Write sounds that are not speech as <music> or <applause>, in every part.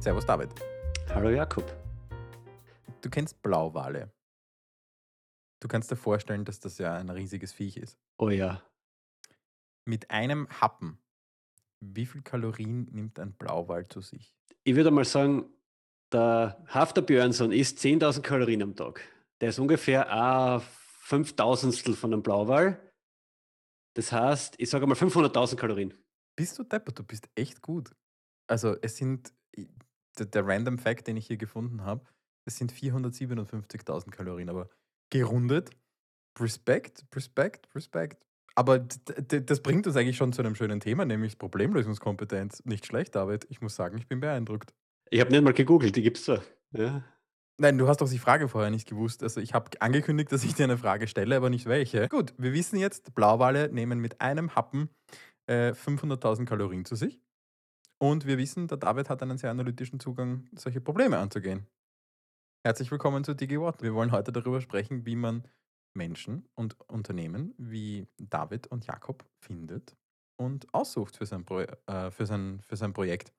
Servus David. Hallo Jakob. Du kennst Blauwale. Du kannst dir vorstellen, dass das ja ein riesiges Viech ist. Oh ja. Mit einem Happen, wie viel Kalorien nimmt ein Blauwal zu sich? Ich würde mal sagen, der Hafter Björnsson isst 10.000 Kalorien am Tag. Der ist ungefähr ein Fünftausendstel von einem Blauwal. Das heißt, ich sage mal 500.000 Kalorien. Bist du deppert? Du bist echt gut. Also es sind, der, der Random Fact, den ich hier gefunden habe, es sind 457.000 Kalorien, aber gerundet. Respekt, Respekt, Respekt. Aber das bringt uns eigentlich schon zu einem schönen Thema, nämlich Problemlösungskompetenz. Nicht schlecht, David. Ich muss sagen, ich bin beeindruckt. Ich habe nicht mal gegoogelt, die gibt es da. Ja. Nein, du hast doch die Frage vorher nicht gewusst. Also ich habe angekündigt, dass ich dir eine Frage stelle, aber nicht welche. Gut, wir wissen jetzt, Blauwale nehmen mit einem Happen äh, 500.000 Kalorien zu sich. Und wir wissen, der David hat einen sehr analytischen Zugang, solche Probleme anzugehen. Herzlich willkommen zu DigiWatt. Wir wollen heute darüber sprechen, wie man Menschen und Unternehmen wie David und Jakob findet und aussucht für sein, Pro äh, für sein, für sein Projekt.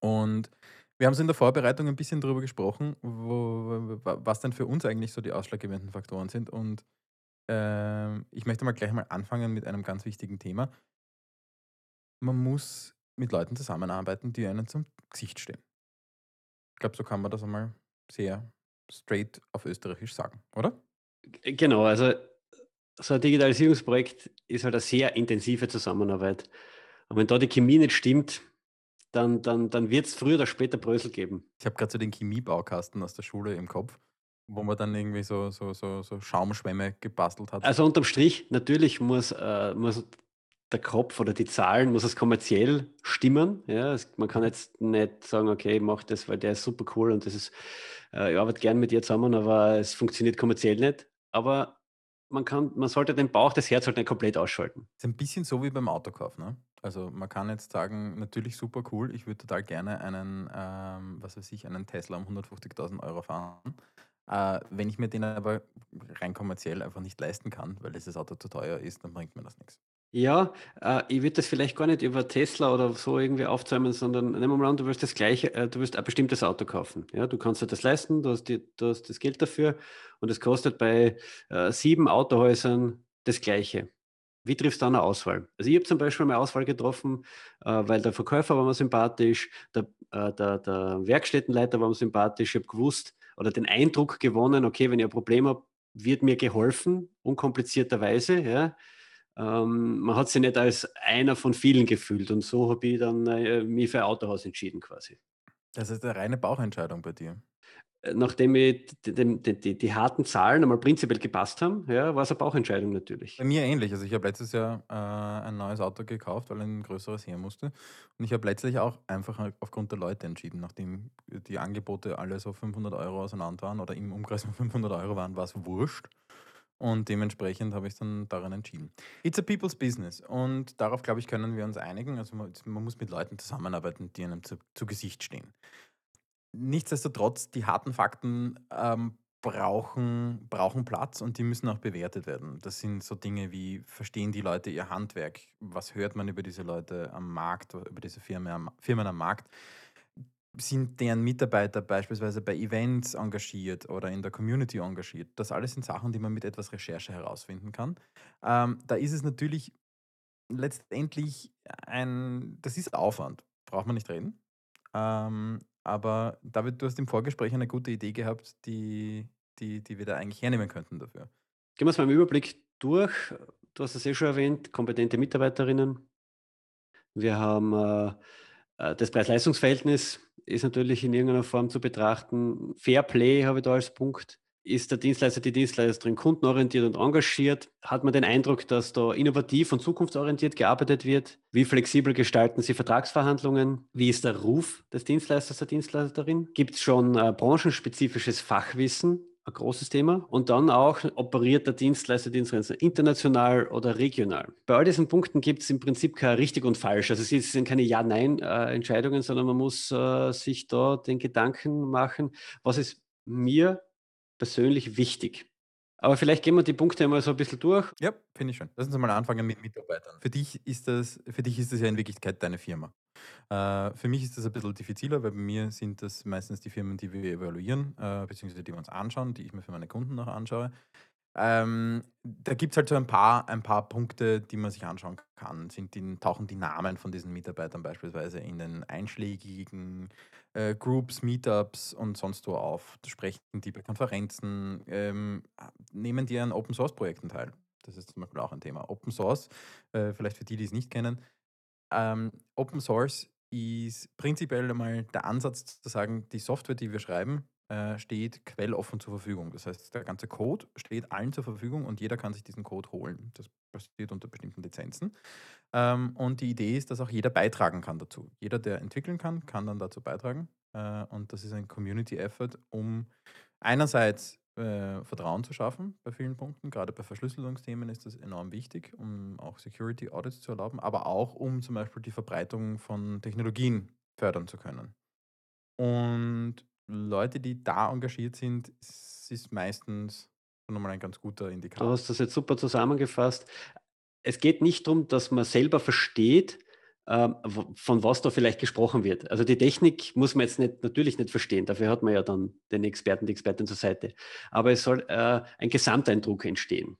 Und wir haben es in der Vorbereitung ein bisschen darüber gesprochen, wo, was denn für uns eigentlich so die ausschlaggebenden Faktoren sind. Und äh, ich möchte mal gleich mal anfangen mit einem ganz wichtigen Thema. Man muss mit Leuten zusammenarbeiten, die einem zum Gesicht stehen. Ich glaube, so kann man das einmal sehr straight auf Österreichisch sagen, oder? Genau, also so ein Digitalisierungsprojekt ist halt eine sehr intensive Zusammenarbeit. Und wenn da die Chemie nicht stimmt, dann, dann, dann wird es früher oder später Brösel geben. Ich habe gerade so den Chemiebaukasten aus der Schule im Kopf, wo man dann irgendwie so, so, so, so Schaumschwämme gebastelt hat. Also unterm Strich, natürlich muss, äh, muss der Kopf oder die Zahlen, muss es kommerziell stimmen. Ja, es, man kann jetzt nicht sagen, okay, ich mache das, weil der ist super cool und das ist, äh, ich arbeite gern mit dir zusammen, aber es funktioniert kommerziell nicht. Aber man kann, man sollte den Bauch, das Herz halt nicht komplett ausschalten. Das ist ein bisschen so wie beim Autokauf, ne? Also man kann jetzt sagen, natürlich super cool, ich würde total gerne einen, ähm, was weiß ich, einen Tesla um 150.000 Euro fahren. Äh, wenn ich mir den aber rein kommerziell einfach nicht leisten kann, weil dieses Auto zu teuer ist, dann bringt mir das nichts. Ja, äh, ich würde das vielleicht gar nicht über Tesla oder so irgendwie aufzäumen, sondern nehmen wir mal an, du willst das gleiche, äh, du willst ein bestimmtes Auto kaufen. Ja, du kannst dir das leisten, du hast, die, du hast das Geld dafür und es kostet bei äh, sieben Autohäusern das gleiche. Wie triffst du eine Auswahl? Also ich habe zum Beispiel eine Auswahl getroffen, äh, weil der Verkäufer war mir sympathisch, der, äh, der, der Werkstättenleiter war mir sympathisch, ich habe gewusst oder den Eindruck gewonnen, okay, wenn ich ein Problem habe, wird mir geholfen, unkomplizierterweise, ja ähm, man hat sich nicht als einer von vielen gefühlt und so habe ich dann äh, mich für ein Autohaus entschieden quasi. Das ist eine reine Bauchentscheidung bei dir. Äh, nachdem mir die, die, die, die, harten Zahlen einmal prinzipiell gepasst haben, ja, war es eine Bauchentscheidung natürlich. Bei mir ähnlich. Also ich habe letztes Jahr äh, ein neues Auto gekauft, weil ein größeres her musste. Und ich habe letztlich auch einfach aufgrund der Leute entschieden. Nachdem die Angebote alle so 500 Euro auseinander waren oder im Umkreis von 500 Euro waren, war es wurscht. Und dementsprechend habe ich dann daran entschieden. It's a people's business. Und darauf, glaube ich, können wir uns einigen. Also man, man muss mit Leuten zusammenarbeiten, die einem zu, zu Gesicht stehen. Nichtsdestotrotz, die harten Fakten ähm, brauchen, brauchen Platz und die müssen auch bewertet werden. Das sind so Dinge wie, verstehen die Leute ihr Handwerk? Was hört man über diese Leute am Markt, über diese Firmen Firmen am Markt? Sind deren Mitarbeiter beispielsweise bei Events engagiert oder in der Community engagiert. Das alles sind Sachen, die man mit etwas Recherche herausfinden kann. Ähm, da ist es natürlich letztendlich ein, das ist Aufwand, braucht man nicht reden. Ähm, aber David, du hast im Vorgespräch eine gute Idee gehabt, die, die, die wir da eigentlich hernehmen könnten dafür. Gehen wir es mal im Überblick durch. Du hast es eh schon erwähnt, kompetente Mitarbeiterinnen. Wir haben äh, das Preis-Leistungs-Verhältnis ist natürlich in irgendeiner Form zu betrachten. Fair Play habe ich da als Punkt. Ist der Dienstleister, die Dienstleisterin kundenorientiert und engagiert? Hat man den Eindruck, dass da innovativ und zukunftsorientiert gearbeitet wird? Wie flexibel gestalten Sie Vertragsverhandlungen? Wie ist der Ruf des Dienstleisters, der Dienstleisterin? Gibt es schon äh, branchenspezifisches Fachwissen? Ein großes Thema. Und dann auch, operiert der Dienstleister, Dienstleister international oder regional. Bei all diesen Punkten gibt es im Prinzip kein richtig und falsch. Also es sind keine Ja-Nein-Entscheidungen, sondern man muss äh, sich da den Gedanken machen, was ist mir persönlich wichtig. Aber vielleicht gehen wir die Punkte einmal so ein bisschen durch. Ja, finde ich schön. Lass uns mal anfangen mit Mitarbeitern. Für dich ist das, für dich ist das ja in Wirklichkeit deine Firma. Äh, für mich ist das ein bisschen diffiziler, weil bei mir sind das meistens die Firmen, die wir evaluieren, äh, beziehungsweise die wir uns anschauen, die ich mir für meine Kunden noch anschaue. Ähm, da gibt es halt so ein paar, ein paar Punkte, die man sich anschauen kann. Sind die, tauchen die Namen von diesen Mitarbeitern beispielsweise in den einschlägigen äh, Groups, Meetups und sonst wo auf? Sprechen die bei Konferenzen? Ähm, nehmen die an Open Source Projekten teil? Das ist zum Beispiel auch ein Thema. Open Source, äh, vielleicht für die, die es nicht kennen. Ähm, Open Source ist prinzipiell einmal der Ansatz zu sagen, die Software, die wir schreiben, äh, steht quelloffen zur Verfügung. Das heißt, der ganze Code steht allen zur Verfügung und jeder kann sich diesen Code holen. Das passiert unter bestimmten Lizenzen. Ähm, und die Idee ist, dass auch jeder beitragen kann dazu. Jeder, der entwickeln kann, kann dann dazu beitragen. Äh, und das ist ein Community-Effort, um einerseits äh, Vertrauen zu schaffen bei vielen Punkten. Gerade bei Verschlüsselungsthemen ist das enorm wichtig, um auch Security Audits zu erlauben, aber auch um zum Beispiel die Verbreitung von Technologien fördern zu können. Und Leute, die da engagiert sind, ist meistens schon mal ein ganz guter Du hast das jetzt super zusammengefasst. Es geht nicht darum, dass man selber versteht, ähm, von was da vielleicht gesprochen wird. Also die Technik muss man jetzt nicht, natürlich nicht verstehen, dafür hat man ja dann den Experten, die Expertin zur Seite. Aber es soll äh, ein Gesamteindruck entstehen.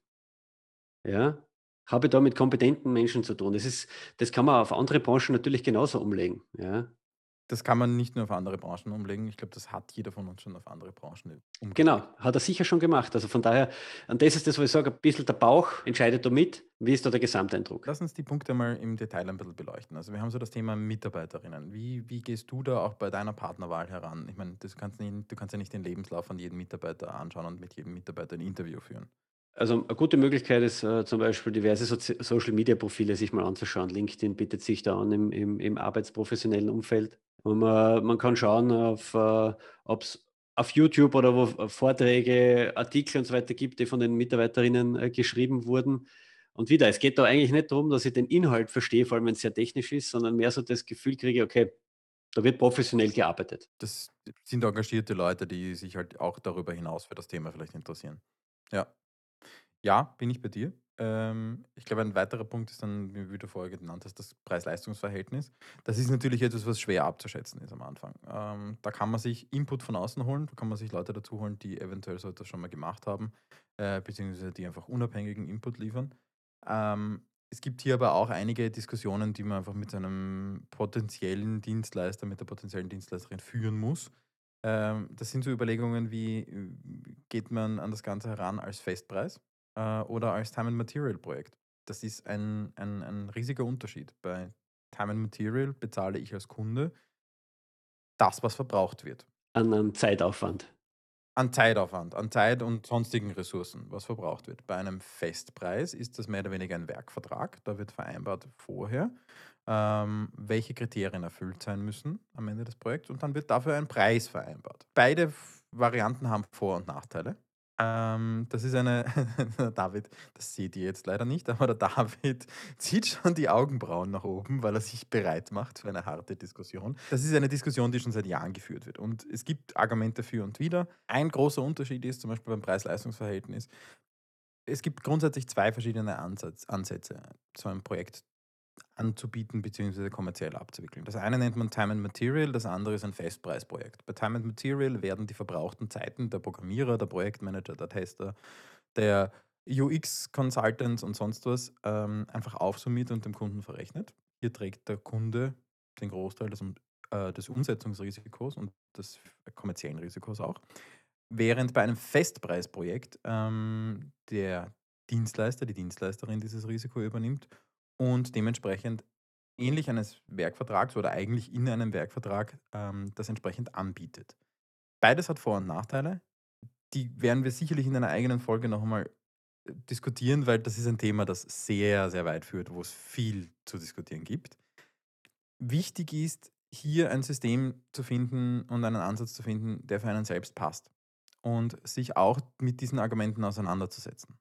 Ja? Habe da mit kompetenten Menschen zu tun. Das, ist, das kann man auf andere Branchen natürlich genauso umlegen. Ja? Das kann man nicht nur auf andere Branchen umlegen. Ich glaube, das hat jeder von uns schon auf andere Branchen umgelegt. Genau, hat er sicher schon gemacht. Also von daher, und das ist das, was ich sage, ein bisschen der Bauch entscheidet damit. Wie ist da der Gesamteindruck? Lass uns die Punkte mal im Detail ein bisschen beleuchten. Also wir haben so das Thema Mitarbeiterinnen. Wie, wie gehst du da auch bei deiner Partnerwahl heran? Ich meine, das kannst nicht, du kannst ja nicht den Lebenslauf von jedem Mitarbeiter anschauen und mit jedem Mitarbeiter ein Interview führen. Also eine gute Möglichkeit ist äh, zum Beispiel diverse Sozi Social-Media-Profile sich mal anzuschauen. LinkedIn bietet sich da an im, im, im arbeitsprofessionellen Umfeld. Und man, man kann schauen, auf, äh, ob es auf YouTube oder wo Vorträge, Artikel und so weiter gibt, die von den Mitarbeiterinnen äh, geschrieben wurden. Und wieder, es geht da eigentlich nicht darum, dass ich den Inhalt verstehe, vor allem wenn es sehr technisch ist, sondern mehr so das Gefühl kriege, okay, da wird professionell gearbeitet. Das sind engagierte Leute, die sich halt auch darüber hinaus für das Thema vielleicht interessieren. Ja. Ja, bin ich bei dir. Ähm, ich glaube, ein weiterer Punkt ist dann, wie du vorher genannt hast, das Preis-Leistungs-Verhältnis. Das ist natürlich etwas, was schwer abzuschätzen ist am Anfang. Ähm, da kann man sich Input von außen holen, da kann man sich Leute dazu holen, die eventuell so etwas schon mal gemacht haben, äh, beziehungsweise die einfach unabhängigen Input liefern. Ähm, es gibt hier aber auch einige Diskussionen, die man einfach mit seinem potenziellen Dienstleister, mit der potenziellen Dienstleisterin führen muss. Ähm, das sind so Überlegungen wie, äh, geht man an das Ganze heran als Festpreis? Äh, oder als Time and Material Projekt. Das ist ein, ein, ein riesiger Unterschied. Bei Time and Material bezahle ich als Kunde das, was verbraucht wird. An, an Zeitaufwand. An Zeitaufwand, an Zeit und sonstigen Ressourcen, was verbraucht wird. Bei einem Festpreis ist das mehr oder weniger ein Werkvertrag. Da wird vereinbart vorher, ähm, welche Kriterien erfüllt sein müssen am Ende des Projekts und dann wird dafür ein Preis vereinbart. Beide Varianten haben Vor- und Nachteile. Ähm, das ist eine, <laughs> David, das seht ihr jetzt leider nicht, aber der David <laughs> zieht schon die Augenbrauen nach oben, weil er sich bereit macht für eine harte Diskussion. Das ist eine Diskussion, die schon seit Jahren geführt wird. Und es gibt Argumente für und wider. Ein großer Unterschied ist zum Beispiel beim Preis-Leistungs-Verhältnis, es gibt grundsätzlich zwei verschiedene Ansatz, Ansätze, so ein Projekt anzubieten bzw. kommerziell abzuwickeln. Das eine nennt man Time and Material, das andere ist ein Festpreisprojekt. Bei Time and Material werden die verbrauchten Zeiten der Programmierer, der Projektmanager, der Tester, der UX-Consultants und sonst was ähm, einfach aufsummiert und dem Kunden verrechnet. Hier trägt der Kunde den Großteil des, äh, des Umsetzungsrisikos und des kommerziellen Risikos auch. Während bei einem Festpreisprojekt ähm, der Dienstleister, die Dienstleisterin dieses Risiko übernimmt und dementsprechend ähnlich eines Werkvertrags oder eigentlich in einem Werkvertrag ähm, das entsprechend anbietet. Beides hat Vor- und Nachteile. Die werden wir sicherlich in einer eigenen Folge noch einmal äh, diskutieren, weil das ist ein Thema, das sehr, sehr weit führt, wo es viel zu diskutieren gibt. Wichtig ist, hier ein System zu finden und einen Ansatz zu finden, der für einen selbst passt und sich auch mit diesen Argumenten auseinanderzusetzen.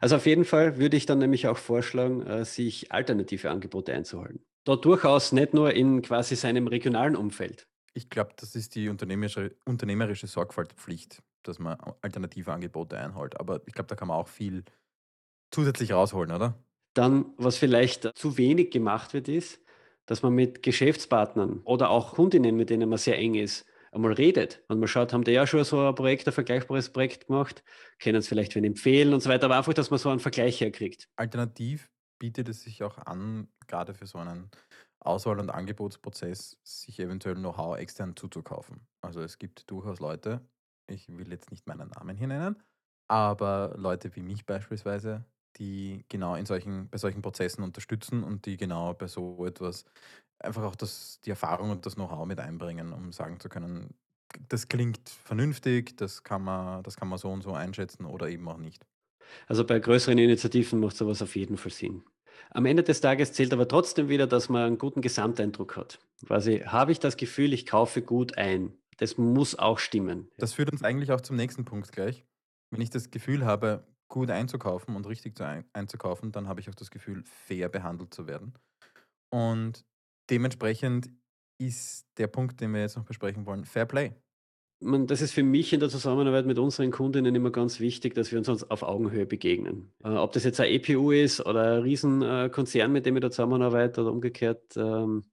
Also auf jeden Fall würde ich dann nämlich auch vorschlagen, äh, sich alternative Angebote einzuholen. Da durchaus nicht nur in quasi seinem regionalen Umfeld. Ich glaube, das ist die unternehmerische, unternehmerische Sorgfaltspflicht, dass man alternative Angebote einholt. Aber ich glaube, da kann man auch viel zusätzlich rausholen, oder? Dann, was vielleicht zu wenig gemacht wird, ist, dass man mit Geschäftspartnern oder auch Kundinnen, mit denen man sehr eng ist, einmal redet und man schaut, haben die ja schon so ein Projekt, ein vergleichbares Projekt gemacht, können es vielleicht wen empfehlen und so weiter, aber einfach, dass man so einen Vergleich herkriegt. Alternativ bietet es sich auch an, gerade für so einen Auswahl- und Angebotsprozess, sich eventuell Know-how extern zuzukaufen. Also es gibt durchaus Leute, ich will jetzt nicht meinen Namen hier nennen, aber Leute wie mich beispielsweise, die genau in solchen, bei solchen Prozessen unterstützen und die genau bei so etwas einfach auch das, die Erfahrung und das Know-how mit einbringen, um sagen zu können, das klingt vernünftig, das kann man, das kann man so und so einschätzen oder eben auch nicht. Also bei größeren Initiativen macht sowas auf jeden Fall Sinn. Am Ende des Tages zählt aber trotzdem wieder, dass man einen guten Gesamteindruck hat. Quasi habe ich das Gefühl, ich kaufe gut ein. Das muss auch stimmen. Das führt uns eigentlich auch zum nächsten Punkt gleich. Wenn ich das Gefühl habe, gut einzukaufen und richtig zu ein einzukaufen, dann habe ich auch das Gefühl, fair behandelt zu werden. Und dementsprechend ist der Punkt, den wir jetzt noch besprechen wollen, Fair Play. Das ist für mich in der Zusammenarbeit mit unseren Kundinnen immer ganz wichtig, dass wir uns auf Augenhöhe begegnen. Äh, ob das jetzt ein EPU ist oder ein Riesenkonzern, mit dem ich da zusammenarbeite oder umgekehrt, ähm,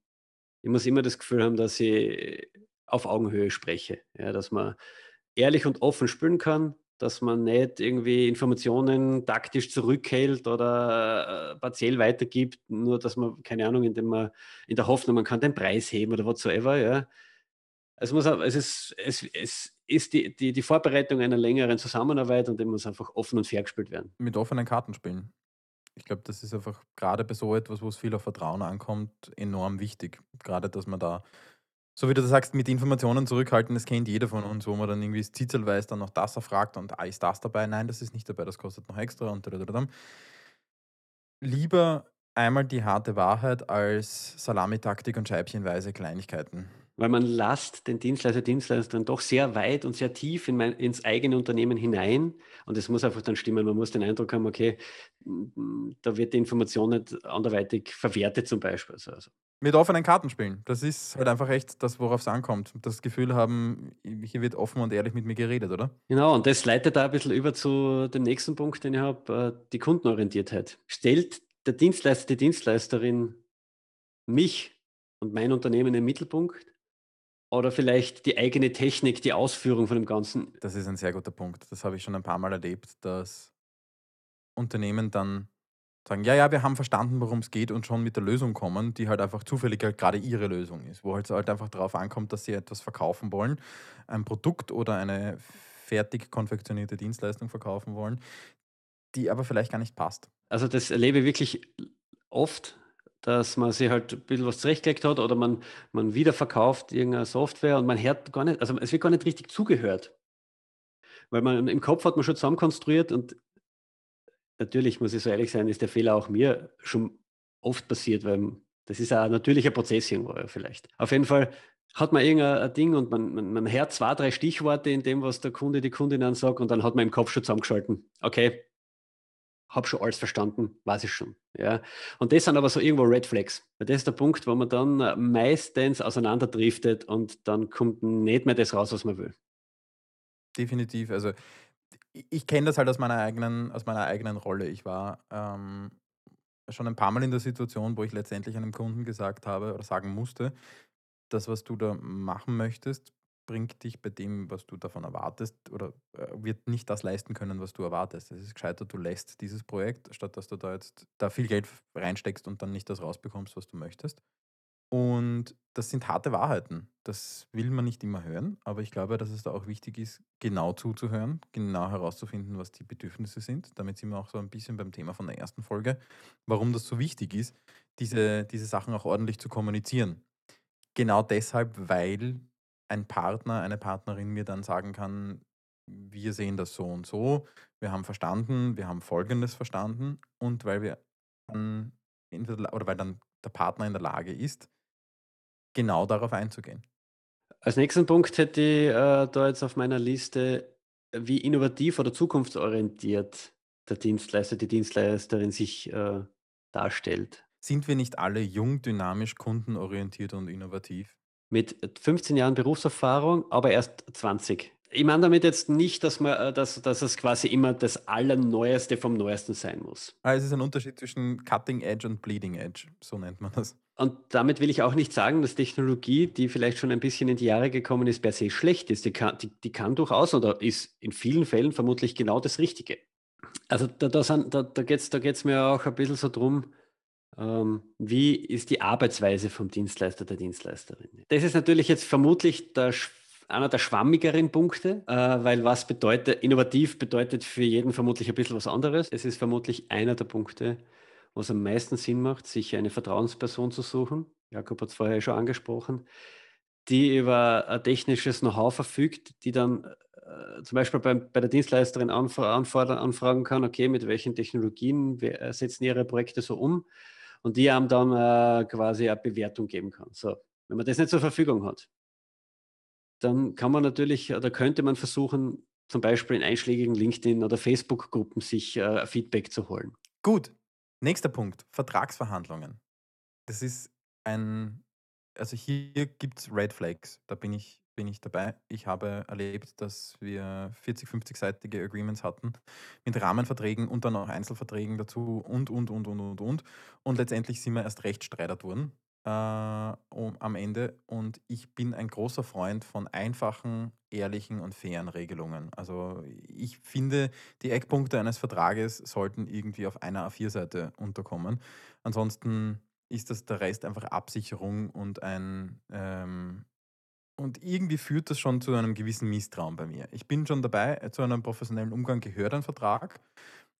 ich muss immer das Gefühl haben, dass ich auf Augenhöhe spreche. Ja, dass man ehrlich und offen spielen kann, dass man nicht irgendwie Informationen taktisch zurückhält oder äh, partiell weitergibt, nur dass man, keine Ahnung, indem man in der Hoffnung, man kann den Preis heben oder whatsoever, ja. Es, muss, es ist, es, es ist die, die, die Vorbereitung einer längeren Zusammenarbeit und dem muss einfach offen und fair gespielt werden. Mit offenen Karten spielen. Ich glaube, das ist einfach gerade bei so etwas, wo es viel auf Vertrauen ankommt, enorm wichtig. Gerade, dass man da so wie du sagst, mit Informationen zurückhalten, das kennt jeder von uns, wo man dann irgendwie zitzelweise dann noch das erfragt und ah, ist das dabei? Nein, das ist nicht dabei, das kostet noch extra und dadadadam. Lieber einmal die harte Wahrheit als Salamitaktik und scheibchenweise Kleinigkeiten. Weil man lasst den Dienstleister, Dienstleisterin doch sehr weit und sehr tief in mein, ins eigene Unternehmen hinein. Und es muss einfach dann stimmen. Man muss den Eindruck haben, okay, da wird die Information nicht anderweitig verwertet zum Beispiel. Also, also mit offenen Karten spielen. Das ist halt einfach echt das, worauf es ankommt. Das Gefühl haben, hier wird offen und ehrlich mit mir geredet, oder? Genau, und das leitet da ein bisschen über zu dem nächsten Punkt, den ich habe, äh, die Kundenorientiertheit. Stellt der Dienstleister, die Dienstleisterin mich und mein Unternehmen im Mittelpunkt oder vielleicht die eigene Technik, die Ausführung von dem Ganzen? Das ist ein sehr guter Punkt. Das habe ich schon ein paar Mal erlebt, dass Unternehmen dann sagen, ja, ja, wir haben verstanden, worum es geht und schon mit der Lösung kommen, die halt einfach zufällig halt gerade ihre Lösung ist, wo halt, halt einfach darauf ankommt, dass sie etwas verkaufen wollen, ein Produkt oder eine fertig konfektionierte Dienstleistung verkaufen wollen, die aber vielleicht gar nicht passt. Also das erlebe ich wirklich oft, dass man sich halt ein bisschen was zurechtgelegt hat oder man, man wieder verkauft irgendeine Software und man hört gar nicht, also es wird gar nicht richtig zugehört. Weil man im Kopf hat man schon zusammenkonstruiert und natürlich, muss ich so ehrlich sein, ist der Fehler auch mir schon oft passiert, weil das ist ein natürlicher Prozess irgendwo vielleicht. Auf jeden Fall hat man irgendein Ding und man, man, man hört zwei, drei Stichworte in dem, was der Kunde, die Kundin dann sagt und dann hat man im Kopf schon zusammengeschalten. Okay, habe schon alles verstanden, weiß ich schon. Ja. Und das sind aber so irgendwo Red Flags. Weil das ist der Punkt, wo man dann meistens auseinanderdriftet und dann kommt nicht mehr das raus, was man will. Definitiv. Also ich kenne das halt aus meiner eigenen, aus meiner eigenen Rolle. Ich war ähm, schon ein paar Mal in der Situation, wo ich letztendlich einem Kunden gesagt habe oder sagen musste, das, was du da machen möchtest, bringt dich bei dem, was du davon erwartest, oder äh, wird nicht das leisten können, was du erwartest. Es ist gescheiter, du lässt dieses Projekt, statt dass du da jetzt da viel Geld reinsteckst und dann nicht das rausbekommst, was du möchtest. Und das sind harte Wahrheiten. Das will man nicht immer hören, aber ich glaube, dass es da auch wichtig ist, genau zuzuhören, genau herauszufinden, was die Bedürfnisse sind. Damit sind wir auch so ein bisschen beim Thema von der ersten Folge, warum das so wichtig ist, diese, diese Sachen auch ordentlich zu kommunizieren. Genau deshalb, weil ein Partner, eine Partnerin mir dann sagen kann, wir sehen das so und so, wir haben verstanden, wir haben Folgendes verstanden und weil wir dann, oder weil dann der Partner in der Lage ist, genau darauf einzugehen. Als nächsten Punkt hätte ich äh, da jetzt auf meiner Liste, wie innovativ oder zukunftsorientiert der Dienstleister, die Dienstleisterin sich äh, darstellt. Sind wir nicht alle jung, dynamisch, kundenorientiert und innovativ? Mit 15 Jahren Berufserfahrung, aber erst 20. Ich meine damit jetzt nicht, dass, man, äh, dass, dass es quasi immer das Allerneueste vom Neuesten sein muss. Ah, es ist ein Unterschied zwischen Cutting Edge und Bleeding Edge, so nennt man das. Und damit will ich auch nicht sagen, dass Technologie, die vielleicht schon ein bisschen in die Jahre gekommen ist, per se schlecht ist. Die kann, die, die kann durchaus oder ist in vielen Fällen vermutlich genau das Richtige. Also da, da, da, da geht es da geht's mir auch ein bisschen so drum, ähm, wie ist die Arbeitsweise vom Dienstleister, der Dienstleisterin. Das ist natürlich jetzt vermutlich der, einer der schwammigeren Punkte, äh, weil was bedeutet, innovativ bedeutet für jeden vermutlich ein bisschen was anderes. Es ist vermutlich einer der Punkte, wo es am meisten Sinn macht, sich eine Vertrauensperson zu suchen. Jakob hat es vorher schon angesprochen, die über ein technisches Know-how verfügt, die dann äh, zum Beispiel bei, bei der Dienstleisterin anfra anfragen kann, okay, mit welchen Technologien wir, setzen ihre Projekte so um und die einem dann äh, quasi eine Bewertung geben kann. So, wenn man das nicht zur Verfügung hat, dann kann man natürlich oder könnte man versuchen, zum Beispiel in einschlägigen LinkedIn- oder Facebook-Gruppen sich äh, Feedback zu holen. Gut. Nächster Punkt: Vertragsverhandlungen. Das ist ein, also hier gibt es Red Flags. Da bin ich, bin ich dabei. Ich habe erlebt, dass wir 40, 50-seitige Agreements hatten mit Rahmenverträgen und dann auch Einzelverträgen dazu und, und, und, und, und, und. Und letztendlich sind wir erst recht streitert worden äh, um, am Ende. Und ich bin ein großer Freund von einfachen, ehrlichen und fairen Regelungen. Also ich finde, die Eckpunkte eines Vertrages sollten irgendwie auf einer A4-Seite unterkommen. Ansonsten ist das der Rest einfach Absicherung und ein ähm, und irgendwie führt das schon zu einem gewissen Misstrauen bei mir. Ich bin schon dabei, zu einem professionellen Umgang gehört ein Vertrag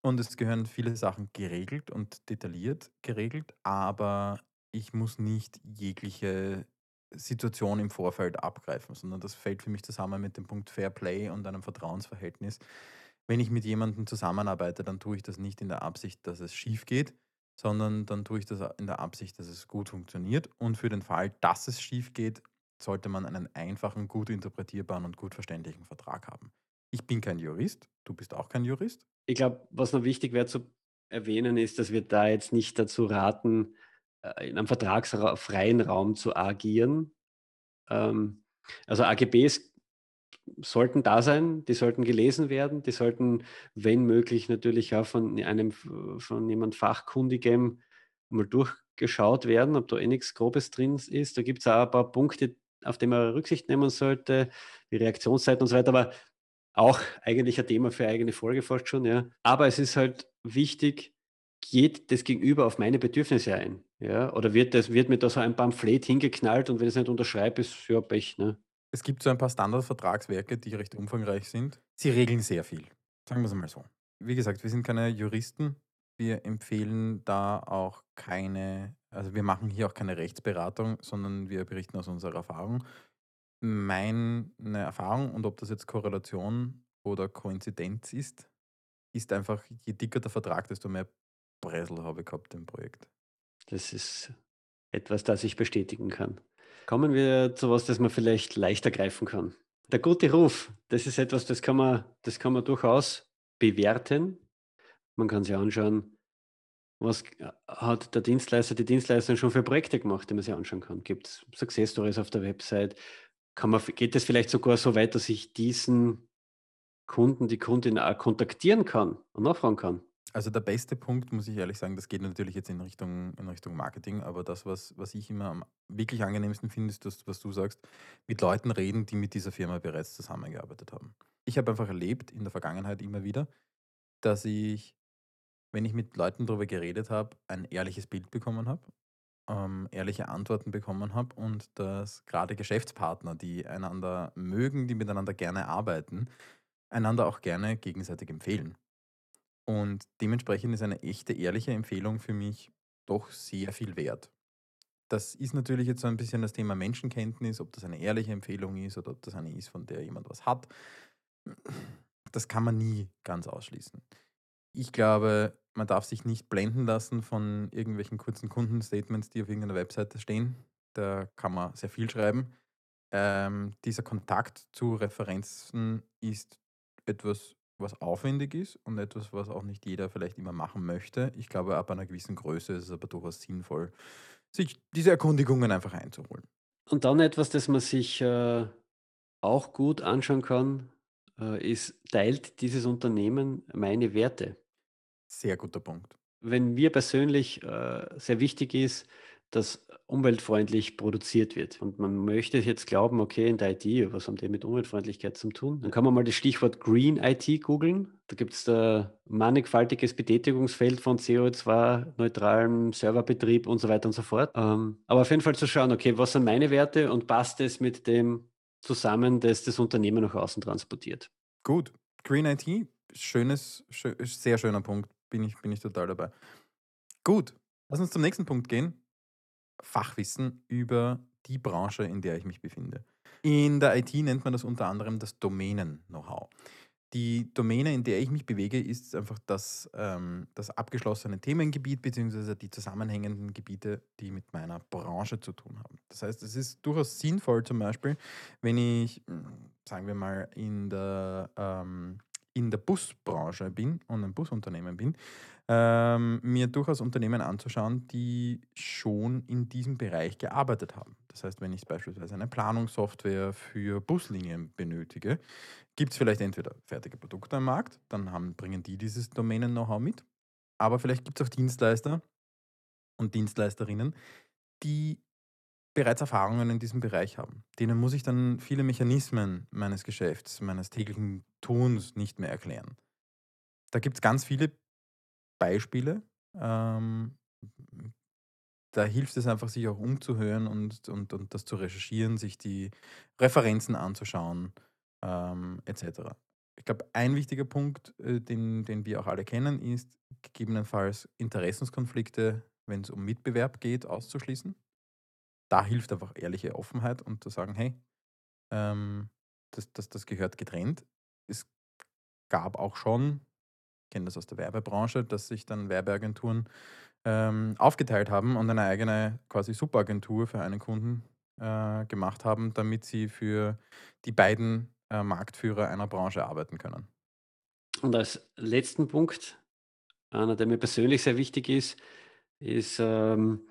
und es gehören viele Sachen geregelt und detailliert geregelt, aber ich muss nicht jegliche Situation im Vorfeld abgreifen, sondern das fällt für mich zusammen mit dem Punkt Fair Play und einem Vertrauensverhältnis. Wenn ich mit jemandem zusammenarbeite, dann tue ich das nicht in der Absicht, dass es schief geht, sondern dann tue ich das in der Absicht, dass es gut funktioniert. Und für den Fall, dass es schief geht, sollte man einen einfachen, gut interpretierbaren und gut verständlichen Vertrag haben. Ich bin kein Jurist, du bist auch kein Jurist. Ich glaube, was noch wichtig wäre zu erwähnen, ist, dass wir da jetzt nicht dazu raten, in einem vertragsfreien Raum zu agieren. Ähm, also AGBs sollten da sein, die sollten gelesen werden, die sollten, wenn möglich, natürlich auch von einem von jemand Fachkundigem mal durchgeschaut werden, ob da eh nichts Grobes drin ist. Da gibt es auch ein paar Punkte, auf die man Rücksicht nehmen sollte, die Reaktionszeit und so weiter, aber auch eigentlich ein Thema für eigene Folge fast schon, ja. Aber es ist halt wichtig, geht das Gegenüber auf meine Bedürfnisse ein? Ja? Oder wird, das, wird mir da so ein Pamphlet hingeknallt und wenn ich es nicht unterschreibe, ist ja Pech. Ne? Es gibt so ein paar Standardvertragswerke, die recht umfangreich sind. Sie regeln sehr viel. Sagen wir es mal so. Wie gesagt, wir sind keine Juristen. Wir empfehlen da auch keine, also wir machen hier auch keine Rechtsberatung, sondern wir berichten aus unserer Erfahrung. Meine Erfahrung und ob das jetzt Korrelation oder Koinzidenz ist, ist einfach, je dicker der Vertrag, desto mehr Bresel habe ich gehabt im Projekt. Das ist etwas, das ich bestätigen kann. Kommen wir zu was, das man vielleicht leichter greifen kann. Der gute Ruf, das ist etwas, das kann man, das kann man durchaus bewerten. Man kann sich anschauen, was hat der Dienstleister, die Dienstleisterin schon für Projekte gemacht, die man sich anschauen kann. Gibt es Success Stories auf der Website? Kann man, geht es vielleicht sogar so weit, dass ich diesen Kunden, die Kundin auch kontaktieren kann und nachfragen kann? Also der beste Punkt, muss ich ehrlich sagen, das geht natürlich jetzt in Richtung, in Richtung Marketing, aber das, was, was ich immer am wirklich angenehmsten finde, ist das, was du sagst, mit Leuten reden, die mit dieser Firma bereits zusammengearbeitet haben. Ich habe einfach erlebt in der Vergangenheit immer wieder, dass ich, wenn ich mit Leuten darüber geredet habe, ein ehrliches Bild bekommen habe, ähm, ehrliche Antworten bekommen habe und dass gerade Geschäftspartner, die einander mögen, die miteinander gerne arbeiten, einander auch gerne gegenseitig empfehlen. Und dementsprechend ist eine echte, ehrliche Empfehlung für mich doch sehr viel wert. Das ist natürlich jetzt so ein bisschen das Thema Menschenkenntnis, ob das eine ehrliche Empfehlung ist oder ob das eine ist, von der jemand was hat. Das kann man nie ganz ausschließen. Ich glaube, man darf sich nicht blenden lassen von irgendwelchen kurzen Kundenstatements, die auf irgendeiner Webseite stehen. Da kann man sehr viel schreiben. Ähm, dieser Kontakt zu Referenzen ist etwas was aufwendig ist und etwas, was auch nicht jeder vielleicht immer machen möchte. Ich glaube, ab einer gewissen Größe ist es aber durchaus sinnvoll, sich diese Erkundigungen einfach einzuholen. Und dann etwas, das man sich äh, auch gut anschauen kann, äh, ist, teilt dieses Unternehmen meine Werte? Sehr guter Punkt. Wenn mir persönlich äh, sehr wichtig ist, dass umweltfreundlich produziert wird und man möchte jetzt glauben, okay, in der IT, was haben die mit Umweltfreundlichkeit zu tun? Dann kann man mal das Stichwort Green IT googeln. Da gibt es da mannigfaltiges Betätigungsfeld von CO2-neutralem Serverbetrieb und so weiter und so fort. Ähm, aber auf jeden Fall zu schauen, okay, was sind meine Werte und passt es mit dem zusammen, das das Unternehmen nach außen transportiert? Gut. Green IT, schönes, schö sehr schöner Punkt. Bin ich, bin ich total dabei. Gut, lass uns zum nächsten Punkt gehen. Fachwissen über die Branche, in der ich mich befinde. In der IT nennt man das unter anderem das Domänen-Know-how. Die Domäne, in der ich mich bewege, ist einfach das, ähm, das abgeschlossene Themengebiet bzw. die zusammenhängenden Gebiete, die mit meiner Branche zu tun haben. Das heißt, es ist durchaus sinnvoll, zum Beispiel, wenn ich, hm, sagen wir mal, in der, ähm, in der Busbranche bin und ein Busunternehmen bin, ähm, mir durchaus Unternehmen anzuschauen, die schon in diesem Bereich gearbeitet haben. Das heißt, wenn ich beispielsweise eine Planungssoftware für Buslinien benötige, gibt es vielleicht entweder fertige Produkte am Markt, dann haben, bringen die dieses Domänen-Know-how mit, aber vielleicht gibt es auch Dienstleister und Dienstleisterinnen, die bereits Erfahrungen in diesem Bereich haben. Denen muss ich dann viele Mechanismen meines Geschäfts, meines täglichen Tuns nicht mehr erklären. Da gibt es ganz viele Beispiele. Ähm, da hilft es einfach, sich auch umzuhören und, und, und das zu recherchieren, sich die Referenzen anzuschauen, ähm, etc. Ich glaube, ein wichtiger Punkt, äh, den, den wir auch alle kennen, ist gegebenenfalls Interessenskonflikte, wenn es um Mitbewerb geht, auszuschließen. Da hilft einfach ehrliche Offenheit und zu sagen, hey, ähm, das, das, das gehört getrennt. Es gab auch schon kenne das aus der Werbebranche, dass sich dann Werbeagenturen ähm, aufgeteilt haben und eine eigene quasi Superagentur für einen Kunden äh, gemacht haben, damit sie für die beiden äh, Marktführer einer Branche arbeiten können. Und als letzten Punkt, einer, der mir persönlich sehr wichtig ist, ist, ähm,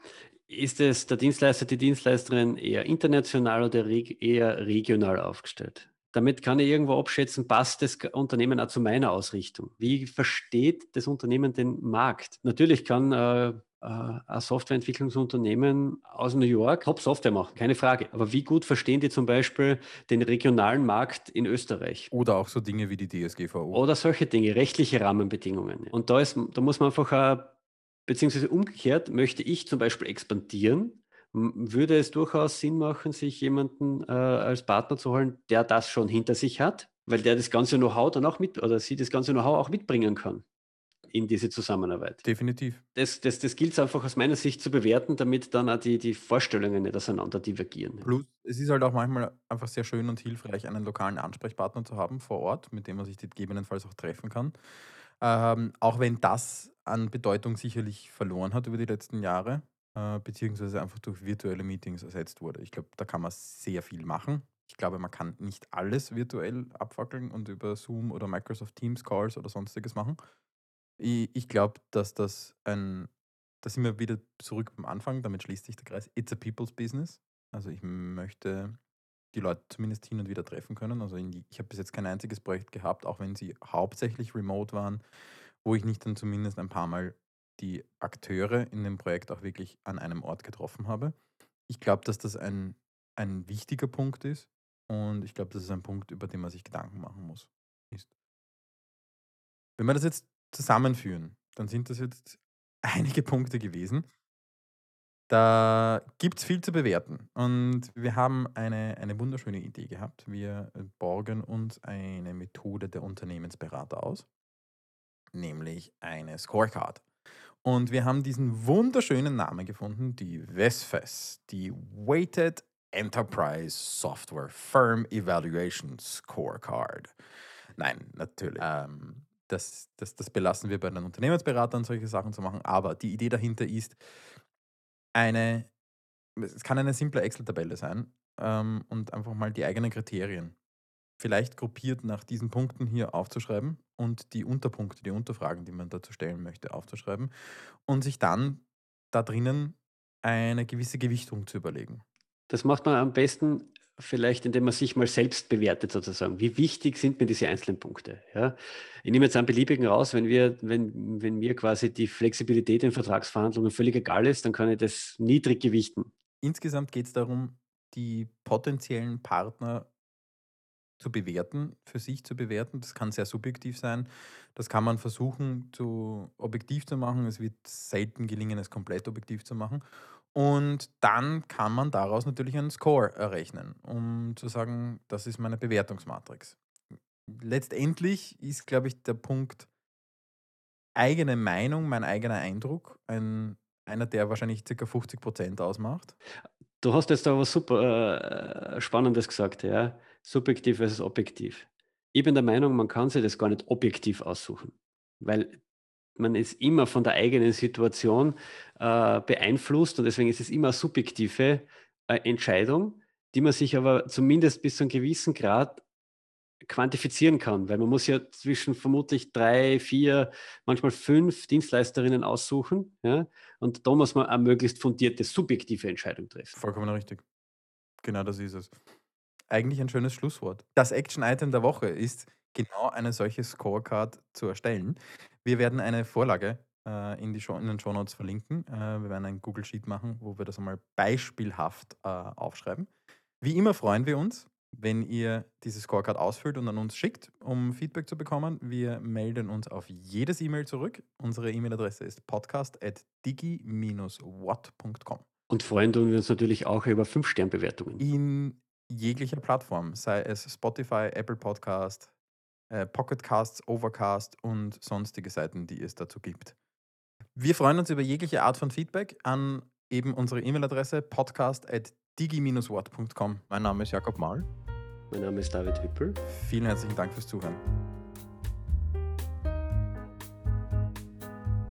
ist es der Dienstleister, die Dienstleisterin eher international oder reg eher regional aufgestellt? Damit kann ich irgendwo abschätzen, passt das Unternehmen auch zu meiner Ausrichtung? Wie versteht das Unternehmen den Markt? Natürlich kann äh, äh, ein Softwareentwicklungsunternehmen aus New York Top-Software machen, keine Frage. Aber wie gut verstehen die zum Beispiel den regionalen Markt in Österreich? Oder auch so Dinge wie die DSGVO. Oder solche Dinge, rechtliche Rahmenbedingungen. Und da, ist, da muss man einfach, äh, beziehungsweise umgekehrt, möchte ich zum Beispiel expandieren, würde es durchaus Sinn machen, sich jemanden äh, als Partner zu holen, der das schon hinter sich hat, weil der das ganze Know-how dann auch mit oder sie das ganze Know-how auch mitbringen kann in diese Zusammenarbeit. Definitiv. Das, das, das gilt es einfach aus meiner Sicht zu bewerten, damit dann auch die, die Vorstellungen nicht auseinander divergieren. Plus, es ist halt auch manchmal einfach sehr schön und hilfreich, einen lokalen Ansprechpartner zu haben vor Ort, mit dem man sich gegebenenfalls auch treffen kann. Ähm, auch wenn das an Bedeutung sicherlich verloren hat über die letzten Jahre äh, beziehungsweise einfach durch virtuelle Meetings ersetzt wurde. Ich glaube, da kann man sehr viel machen. Ich glaube, man kann nicht alles virtuell abfackeln und über Zoom oder Microsoft Teams Calls oder sonstiges machen. Ich, ich glaube, dass das ein, da sind wir wieder zurück am Anfang, damit schließt sich der Kreis. It's a people's business. Also ich möchte die Leute zumindest hin und wieder treffen können. Also die, ich habe bis jetzt kein einziges Projekt gehabt, auch wenn sie hauptsächlich remote waren, wo ich nicht dann zumindest ein paar Mal die Akteure in dem Projekt auch wirklich an einem Ort getroffen habe. Ich glaube, dass das ein, ein wichtiger Punkt ist und ich glaube, das ist ein Punkt, über den man sich Gedanken machen muss. Ist. Wenn wir das jetzt zusammenführen, dann sind das jetzt <laughs> einige Punkte gewesen. Da gibt es viel zu bewerten. Und wir haben eine, eine wunderschöne Idee gehabt. Wir borgen uns eine Methode der Unternehmensberater aus, nämlich eine Scorecard. Und wir haben diesen wunderschönen Namen gefunden, die WESFES, die Weighted Enterprise Software Firm Evaluation Scorecard. Nein, natürlich. Ähm, das, das, das belassen wir bei den Unternehmensberatern, solche Sachen zu machen. Aber die Idee dahinter ist, eine, es kann eine simple Excel-Tabelle sein ähm, und einfach mal die eigenen Kriterien vielleicht gruppiert nach diesen Punkten hier aufzuschreiben und die Unterpunkte, die Unterfragen, die man dazu stellen möchte, aufzuschreiben und sich dann da drinnen eine gewisse Gewichtung zu überlegen. Das macht man am besten vielleicht, indem man sich mal selbst bewertet, sozusagen. Wie wichtig sind mir diese einzelnen Punkte? Ja? Ich nehme jetzt einen beliebigen raus, wenn, wir, wenn, wenn mir quasi die Flexibilität in Vertragsverhandlungen völlig egal ist, dann kann ich das niedrig gewichten. Insgesamt geht es darum, die potenziellen Partner zu bewerten, für sich zu bewerten. Das kann sehr subjektiv sein. Das kann man versuchen, zu objektiv zu machen. Es wird selten gelingen, es komplett objektiv zu machen. Und dann kann man daraus natürlich einen Score errechnen, um zu sagen, das ist meine Bewertungsmatrix. Letztendlich ist, glaube ich, der Punkt eigene Meinung, mein eigener Eindruck, ein, einer, der wahrscheinlich ca. 50 Prozent ausmacht. Du hast jetzt da was super äh, Spannendes gesagt, ja. Subjektiv versus objektiv. Ich bin der Meinung, man kann sich das gar nicht objektiv aussuchen, weil man ist immer von der eigenen Situation äh, beeinflusst und deswegen ist es immer eine subjektive äh, Entscheidung, die man sich aber zumindest bis zu einem gewissen Grad quantifizieren kann, weil man muss ja zwischen vermutlich drei, vier, manchmal fünf Dienstleisterinnen aussuchen ja, und da muss man eine möglichst fundierte subjektive Entscheidung treffen. Vollkommen richtig. Genau das ist es. Eigentlich ein schönes Schlusswort. Das Action-Item der Woche ist, genau eine solche Scorecard zu erstellen. Wir werden eine Vorlage äh, in, die Show, in den Shownotes verlinken. Äh, wir werden ein Google Sheet machen, wo wir das einmal beispielhaft äh, aufschreiben. Wie immer freuen wir uns, wenn ihr diese Scorecard ausfüllt und an uns schickt, um Feedback zu bekommen. Wir melden uns auf jedes E-Mail zurück. Unsere E-Mail-Adresse ist podcast.digi-what.com. Und freuen tun wir uns natürlich auch über 5-Sternbewertungen. In jeglicher Plattform, sei es Spotify, Apple Podcast, äh, Pocketcasts, Overcast und sonstige Seiten, die es dazu gibt. Wir freuen uns über jegliche Art von Feedback an eben unsere E-Mail-Adresse podcast.digi-wort.com. Mein Name ist Jakob Mahl. Mein Name ist David Wippel. Vielen herzlichen Dank fürs Zuhören.